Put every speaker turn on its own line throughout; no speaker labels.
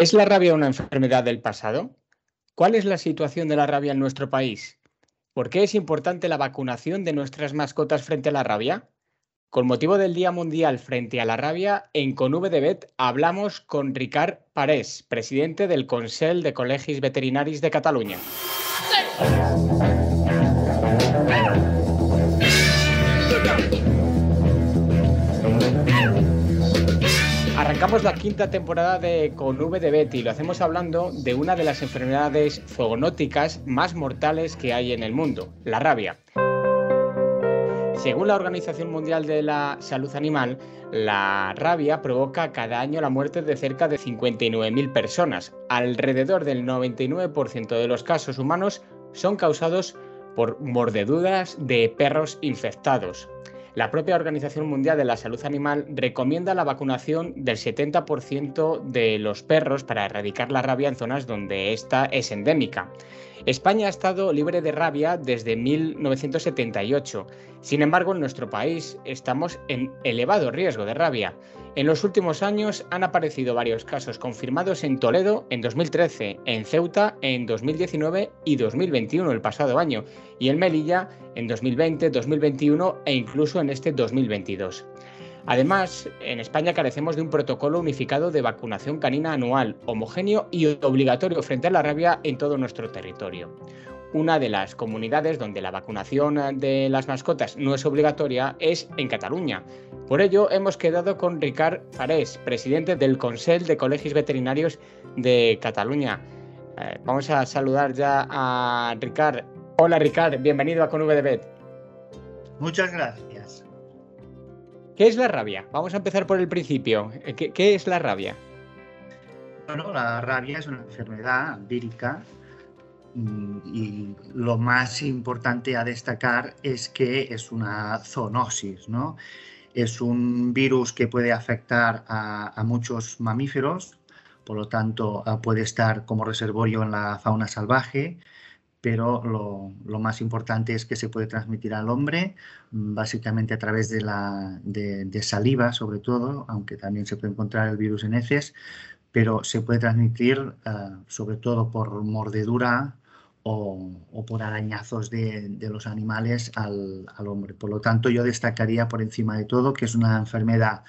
¿Es la rabia una enfermedad del pasado? ¿Cuál es la situación de la rabia en nuestro país? ¿Por qué es importante la vacunación de nuestras mascotas frente a la rabia? Con motivo del Día Mundial frente a la rabia, en Conve de Bet hablamos con Ricard Parés, presidente del Consell de Colegis Veterinaris de Cataluña. Arrancamos la quinta temporada de Con V de Betty y lo hacemos hablando de una de las enfermedades zoonóticas más mortales que hay en el mundo, la rabia. Según la Organización Mundial de la Salud Animal, la rabia provoca cada año la muerte de cerca de 59.000 personas. Alrededor del 99% de los casos humanos son causados por mordeduras de perros infectados. La propia Organización Mundial de la Salud Animal recomienda la vacunación del 70% de los perros para erradicar la rabia en zonas donde esta es endémica. España ha estado libre de rabia desde 1978. Sin embargo, en nuestro país estamos en elevado riesgo de rabia. En los últimos años han aparecido varios casos confirmados en Toledo en 2013, en Ceuta en 2019 y 2021 el pasado año, y en Melilla en 2020, 2021 e incluso en este 2022. Además, en España carecemos de un protocolo unificado de vacunación canina anual, homogéneo y obligatorio frente a la rabia en todo nuestro territorio. Una de las comunidades donde la vacunación de las mascotas no es obligatoria es en Cataluña. Por ello, hemos quedado con Ricard Farés, presidente del Consell de Colegios Veterinarios de Cataluña. Eh, vamos a saludar ya a Ricard. Hola Ricard, bienvenido a ConVDBet.
Muchas gracias.
¿Qué es la rabia? Vamos a empezar por el principio. Eh, ¿Qué, es la rabia?
Bueno, la rabia es una enfermedad vírica mm, y lo más importante a destacar es que es una zoonosis, ¿no? Es un virus que puede afectar a, a muchos mamíferos, por lo tanto puede estar como reservorio en la fauna salvaje, pero lo, más importante es que se puede transmitir al hombre, mm, básicamente a través de, la, de, saliva, sobre todo, aunque también se puede encontrar el virus en heces, pero se puede transmitir eh, sobre todo por mordedura o, por arañazos de, los animales al, hombre. Por lo tanto, yo destacaría por encima de todo que es una enfermedad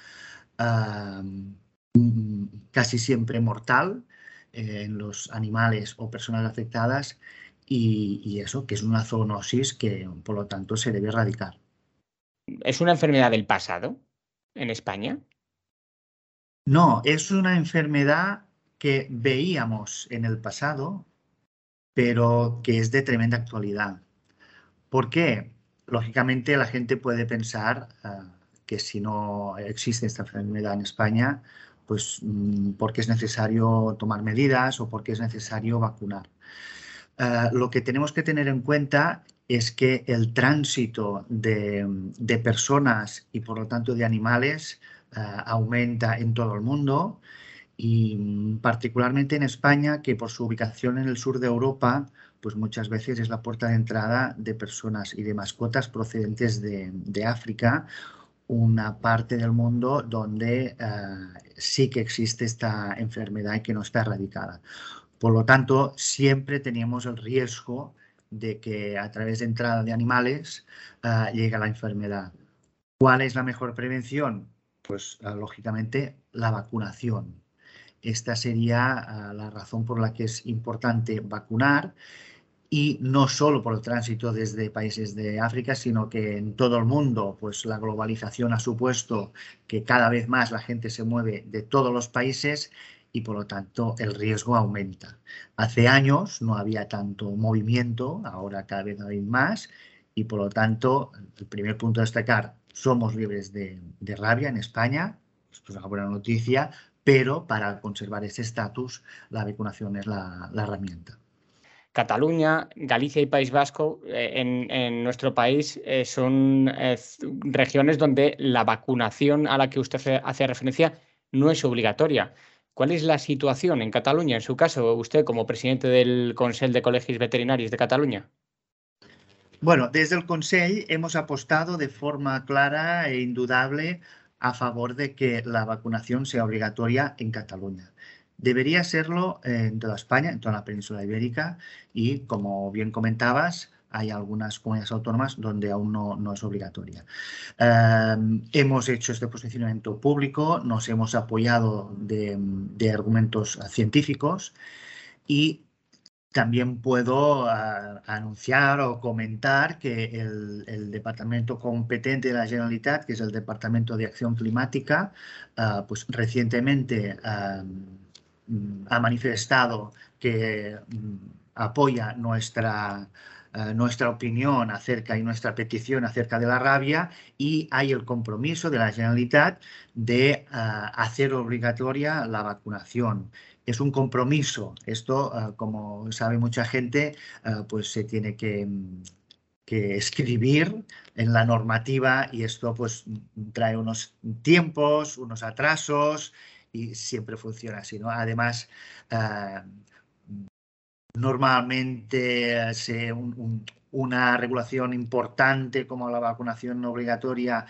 mm, casi siempre mortal eh, en los animales o personas afectadas y, eso, que es una zoonosis que por lo tanto se debe erradicar.
¿Es una enfermedad del pasado en España?
No, es una enfermedad que veíamos en el pasado, pero que es de tremenda actualidad. ¿Por qué? Lógicamente la gente puede pensar ah, que si no existe esta enfermedad en España, pues mm, porque es necesario tomar medidas o porque es necesario vacunar. Eh, lo que tenemos que tener en cuenta es que el tránsito de, personas y por lo tanto de animales eh, aumenta en todo el mundo y mm, particularmente en España, que por su ubicación en el sur de Europa, pues muchas veces es la puerta de entrada de personas y de mascotas procedentes de, África, una parte del mundo donde eh, sí que existe esta enfermedad y que no está erradicada. Por lo tanto, siempre teníamos el riesgo de que a través de entrada de animales uh, llegue la enfermedad. ¿Cuál es la mejor prevención? Pues ah, lógicamente la vacunación. Esta sería ah, la razón por la que es importante vacunar y no solo por el tránsito desde países de África, sino que en todo el mundo, pues la globalización ha supuesto que cada vez más la gente se mueve de todos los países y por lo tanto el riesgo aumenta. Hace años no había tanto movimiento, ahora cada vez hay más y por lo tanto el primer punto a destacar, somos libres de, rabia en España, esto es una buena noticia, pero para conservar ese estatus la vacunación es la, herramienta.
Cataluña, Galicia y País Vasco eh, en, nuestro país eh, son eh, regiones donde la vacunación a la que usted hace referencia no es obligatoria. ¿Cuál es la situación en Cataluña, en su caso, usted como presidente del Consell de Colegios Veterinarios de Cataluña?
Bueno, desde el Consell hemos apostado de forma clara e indudable a favor de que la vacunación sea obligatoria en Cataluña. Debería serlo en toda España, en toda la península ibérica y, como bien comentabas, hay algunas comunidades autónomas donde aún no, es obligatoria. Em, hemos hecho este posicionamiento público, nos hemos apoyado de, de argumentos científicos y también puedo ah, anunciar o comentar que el, departamento competente de la Generalitat, que es el Departamento de Acción Climática, ah, pues recientemente ah, mm, ha manifestado que mm, apoya nuestra, nuestra opinión acerca y nuestra petición acerca de la rabia y hay el compromiso de la Generalitat de hacer obligatoria la vacunación es un compromiso. Esto, ah, como sabe mucha gente, pues se tiene que, escribir en la normativa y esto pues trae unos tiempos, unos atrasos y siempre funciona así. ¿no? Además, ah, normalmente una regulación importante como la vacunación obligatoria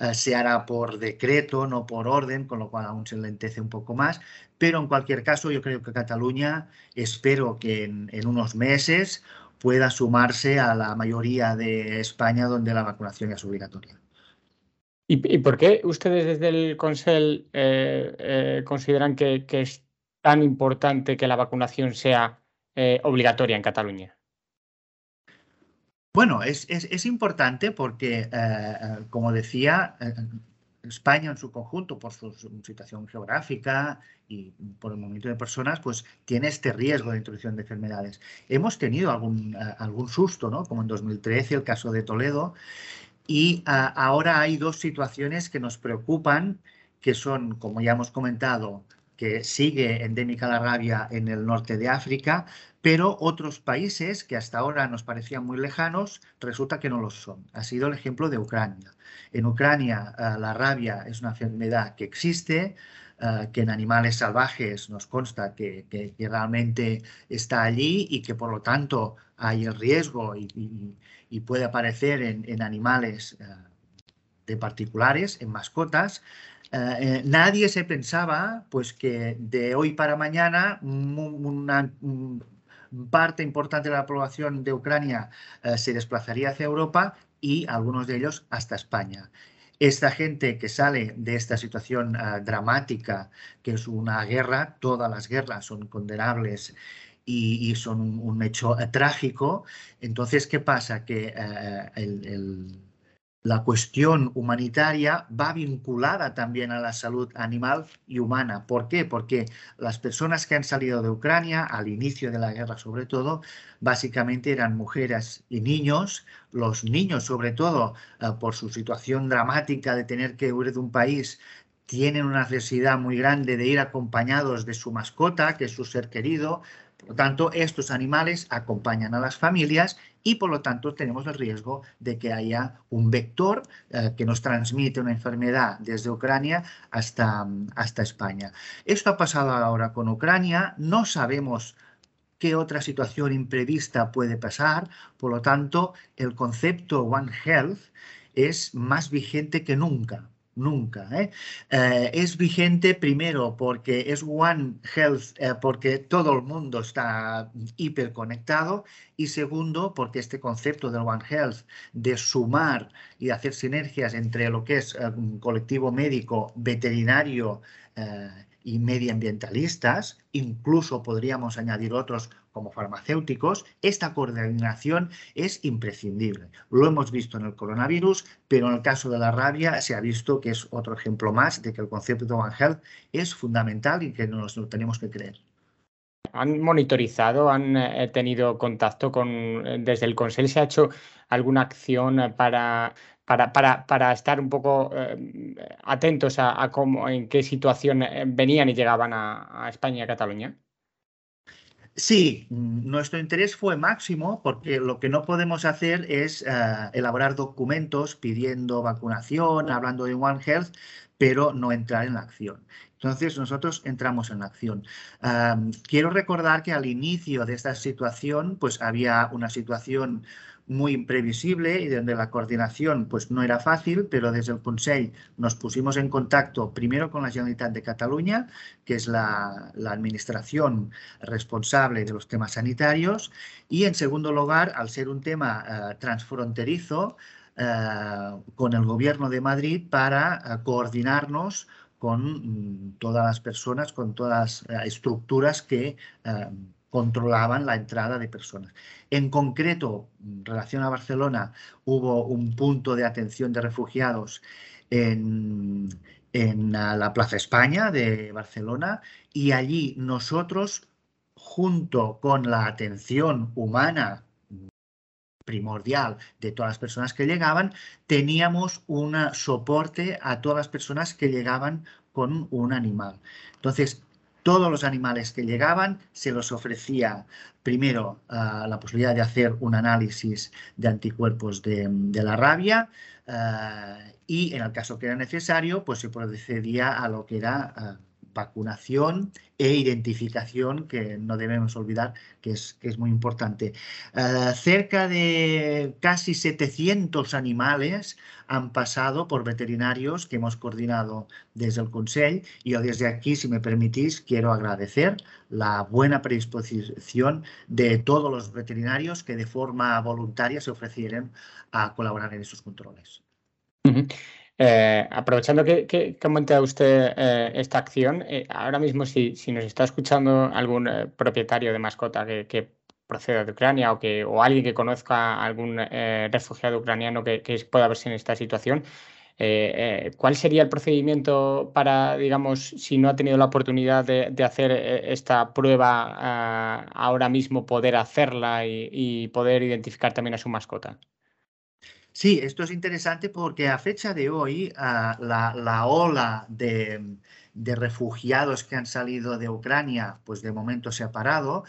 eh, se hará por decreto, no por orden, con lo cual aún se lentece un poco más. Pero en cualquier caso, yo creo que Cataluña, espero que en, unos meses pueda sumarse a la mayoría de España donde la vacunación es obligatoria.
¿Y, por qué ustedes desde el Consell eh, eh, consideran que, es tan importante que la vacunación sea obligatoria en Cataluña?
Bueno, es, importante porque, eh, eh, como decía, eh, España en su conjunto, por su, situación geográfica y por el movimiento de personas, pues tiene este riesgo de introducción de enfermedades. Hemos tenido algún, algún susto, ¿no? Como en 2013, el caso de Toledo, y ahora hay dos situaciones que nos preocupan, que son, como ya hemos comentado, que sigue endémica la rabia en el norte de África, pero otros países que hasta ahora nos parecían muy lejanos, resulta que no lo son. Ha sido el ejemplo de Ucrania. En Ucrania eh, la rabia es una enfermedad que existe, eh, que en animales salvajes nos consta que, realmente está allí y que por lo tanto hay el riesgo y, puede aparecer en, animales eh, de particulares, en mascotas, nadie se pensaba pues que de hoy para mañana una, parte importante de la población de Ucrania eh, se desplazaría hacia Europa y algunos de ellos hasta España. Esta gente que sale de esta situación eh, dramática, que es una guerra, todas las guerras son condenables y, son un, hecho eh, trágico, entonces, ¿qué pasa? Que el la cuestión humanitaria va vinculada también a la salud animal y humana. ¿Por qué? Porque las personas que han salido de Ucrania, al inicio de la guerra sobre todo, básicamente eran mujeres y niños. Los niños, sobre todo, eh, por su situación dramática de tener que huir de un país, tienen una necesidad muy grande de ir acompañados de su mascota, que es su ser querido, por lo tanto, estos animales acompañan a las familias y por lo tanto tenemos el riesgo de que haya un vector eh, que nos transmite una enfermedad desde Ucrania hasta, hasta España. Esto ha pasado ahora con Ucrania, no sabemos qué otra situación imprevista puede pasar, por lo tanto el concepto One Health es más vigente que nunca nunca. ¿eh? Eh, es vigente primero porque es One Health, eh, porque todo el mundo está hiperconectado y segundo porque este concepto del One Health de sumar y hacer sinergias entre lo que es un colectivo médico, veterinario, y medioambientalistas, incluso podríamos añadir otros como farmacéuticos, esta coordinación es imprescindible. Lo hemos visto en el coronavirus, pero en el caso de la rabia se ha visto que es otro ejemplo más de que el concepto de One Health es fundamental y que nos lo tenemos que creer.
¿Han monitorizado, han eh, tenido contacto con, eh, desde el Consejo, se ha hecho alguna acción para para, para, estar un poco eh, atentos a, cómo, en qué situación venían y llegaban a, España y a Cataluña?
Sí, nuestro interés fue máximo porque lo que no podemos hacer es eh, elaborar documentos pidiendo vacunación, hablando de One Health, pero no entrar en la acción. Entonces nosotros entramos en la acción. quiero recordar que al inicio de esta situación, pues había una situación muy imprevisible y donde la coordinación pues, no era fácil, pero desde el Consejo nos pusimos en contacto primero con la Generalitat de Cataluña, que es la, administración responsable de los temas sanitarios, y en segundo lugar, al ser un tema eh, transfronterizo, eh, con el Gobierno de Madrid para eh, coordinarnos con mm, todas las personas, con todas las estructuras que controlaban la entrada de personas. En concreto, en relación a Barcelona, hubo un punto de atención de refugiados en, la Plaza España de Barcelona y allí nosotros, junto con la atención humana primordial de todas las personas que llegaban, teníamos un soporte a todas las personas que llegaban con un animal. Entonces, todos los animales que llegaban se los ofrecía primero ah, la posibilidad de hacer un análisis de anticuerpos de, la rabia ah, y en el caso que era necesario pues se procedía a lo que era ah, vacunación e identificación, que no debemos olvidar que es, es muy importante. Eh, cerca de casi 700 animales han pasado por veterinarios que hemos coordinado desde el Consejo y yo desde aquí, si me permitís, quiero agradecer la buena predisposición de todos los veterinarios que de forma voluntaria se ofrecieron a colaborar en esos controles.
Eh, aprovechando que, comenta usted eh, esta acción, eh, ahora mismo si, nos está escuchando algún propietario de mascota que, proceda de Ucrania o, que, o alguien que conozca algún refugiado ucraniano que, pueda verse en esta situación, ¿cuál sería el procedimiento para, digamos, si no ha tenido la oportunidad de, hacer esta prueba ahora mismo, poder hacerla y poder identificar también a su mascota?
Sí, esto es interesante porque a fecha de hoy ah, la, ola de, refugiados que han salido de Ucrania, pues de momento se ha parado.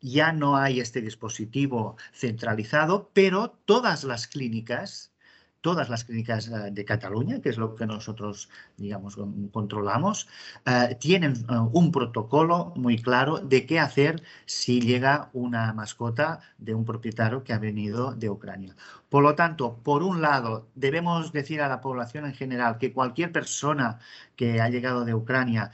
Ya no hay este dispositivo centralizado, pero todas las clínicas todas las clínicas eh, de Cataluña, que es lo que nosotros, digamos, controlamos, eh, tienen eh, un protocolo muy claro de qué hacer si llega una mascota de un propietario que ha venido de Ucrania. Por lo tanto, por un lado, debemos decir a la población en general que cualquier persona que ha llegado de Ucrania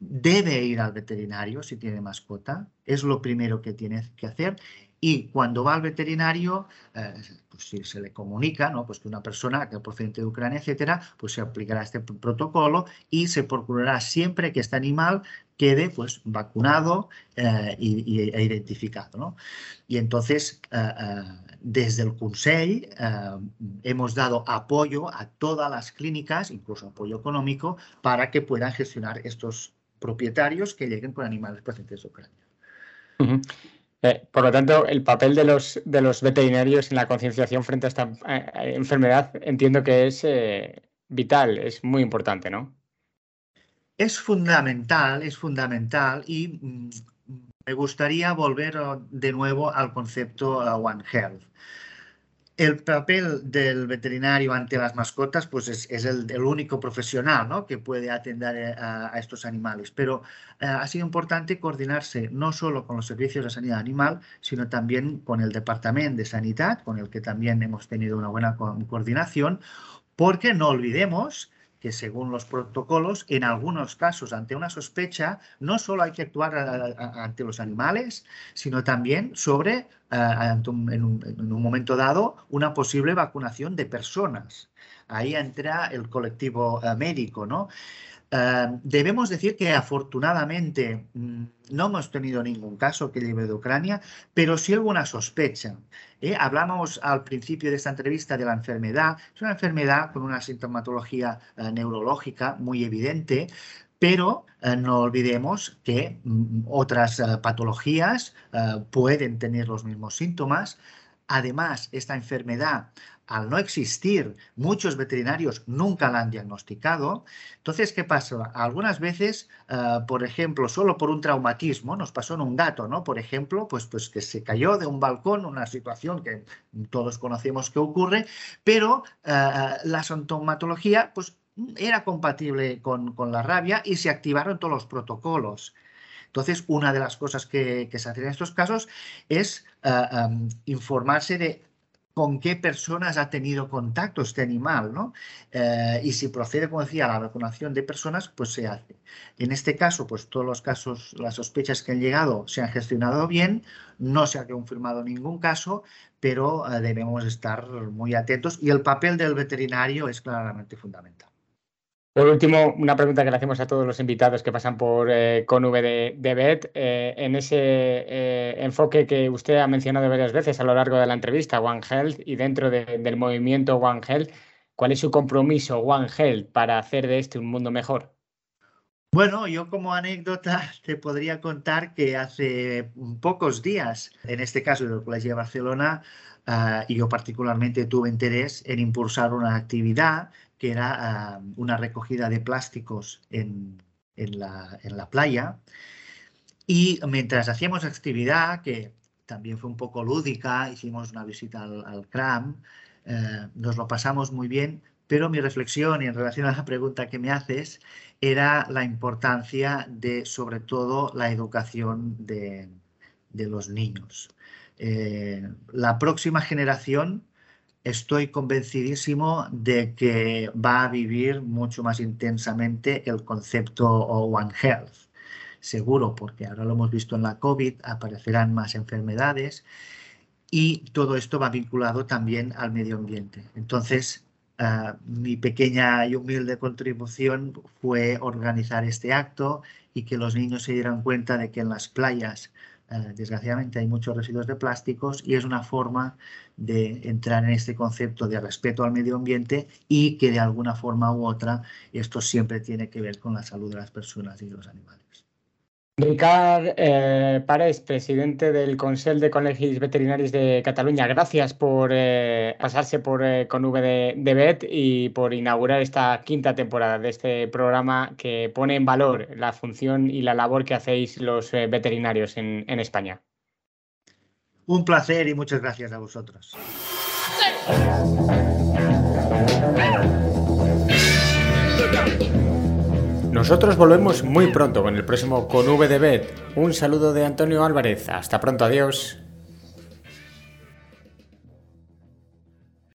debe ir al veterinario si tiene mascota, es lo primero que tiene que hacer y cuando va al veterinario, eh, pues si se le comunica, ¿no? Pues que una persona que es procedente de Ucrania, etcétera, pues se aplicará este protocolo y se procurará siempre que este animal quede pues vacunado eh, e identificado. Y entonces, eh, desde el Consell hemos dado apoyo a todas las clínicas, incluso apoyo económico, para que puedan gestionar estos propietarios que lleguen con animales procedentes de Ucrania.
Eh, por lo tanto, el papel de los, de los veterinarios en la concienciación frente a esta eh, eh, enfermedad entiendo que es vital, es muy importante, ¿no?
Es fundamental, es fundamental y mm, me gustaría volver de nuevo al concepto One Health. El papel del veterinario ante las mascotas pues es, el, único profesional ¿no? que puede atender a, estos animales, pero eh, ha sido importante coordinarse no solo con los servicios de sanidad animal, sino también con el Departamento de Sanidad, con el que también hemos tenido una buena coordinación, porque no olvidemos que según los protocolos, en algunos casos, ante una sospecha, no solo hay que actuar ante los animales, sino también sobre, en, un, momento dado, una posible vacunación de personas. Ahí entra el colectivo eh, médico, ¿no? Eh, debemos decir que afortunadamente mm, no hemos tenido ningún caso que lleve de Ucrania, pero sí alguna sospecha. ¿eh? Hablamos al principio de esta entrevista de la enfermedad. Es una enfermedad con una sintomatología eh, neurológica muy evidente, pero no olvidemos que mm, otras patologías pueden tener los mismos síntomas. Además, esta enfermedad al no existir, muchos veterinarios nunca la han diagnosticado. Entonces, ¿qué pasa? Algunas veces, eh, por ejemplo, solo por un traumatismo, nos pasó en un gato, ¿no? Por ejemplo, pues, pues que se cayó de un balcón, una situación que todos conocemos que ocurre, pero eh, la sintomatología, pues era compatible con, la rabia y se activaron todos los protocolos. Entonces, una de las cosas que, se hacen en estos casos es eh, informarse de con qué personas ha tenido contacto este animal, ¿no? Eh, y si procede, como decía, la vacunación de personas, pues se hace. En este caso, pues todos los casos, las sospechas que han llegado se han gestionado bien, no se ha confirmado ningún caso, pero eh, debemos estar muy atentos y el papel del veterinario es claramente fundamental.
Por último, una pregunta que le hacemos a todos los invitados que pasan por eh, Conv de, de BET. Eh, en ese eh, enfoque que usted ha mencionado varias veces a lo largo de la entrevista, One Health, y dentro del movimiento One Health, ¿cuál es su compromiso One Health para hacer de este un mundo mejor?
Bueno, yo como anécdota te podría contar que hace pocos días, en este caso del Colegio de Barcelona, uh, yo particularmente tuve interés en impulsar una actividad que era una recogida de plásticos en, la, playa. Y mientras hacíamos actividad, que también fue un poco lúdica, hicimos una visita al, CRAM, eh, nos lo pasamos muy bien, pero mi reflexión y en relación a la pregunta que me haces era la importancia de, sobre todo, la educación de, los niños. Eh, la próxima generación estoy convencidísimo de que va a vivir mucho más intensamente el concepto One Health. Seguro, porque ahora lo hemos visto en la COVID, aparecerán más enfermedades y todo esto va vinculado también al medio ambiente. Entonces, ah, mi pequeña y humilde contribución fue organizar este acto y que los niños se dieran cuenta de que en las playas eh, desgraciadamente hay muchos residuos de plásticos y es una forma de entrar en este concepto de respeto al medio ambiente y que de alguna forma u otra esto siempre tiene que ver con la salud de las personas y de los animales.
Ricard eh, presidente del Consell de Colegis Veterinaris de Cataluña, gracias por eh, pasarse por eh, con V de, de, BET y por inaugurar esta quinta temporada de este programa que pone en valor la función y la labor que hacéis los veterinarios en, en España.
Un placer y muchas gracias a vosotros.
Nosotros volvemos muy pronto con el próximo con VDB. Un saludo de Antonio Álvarez. Hasta pronto, adiós.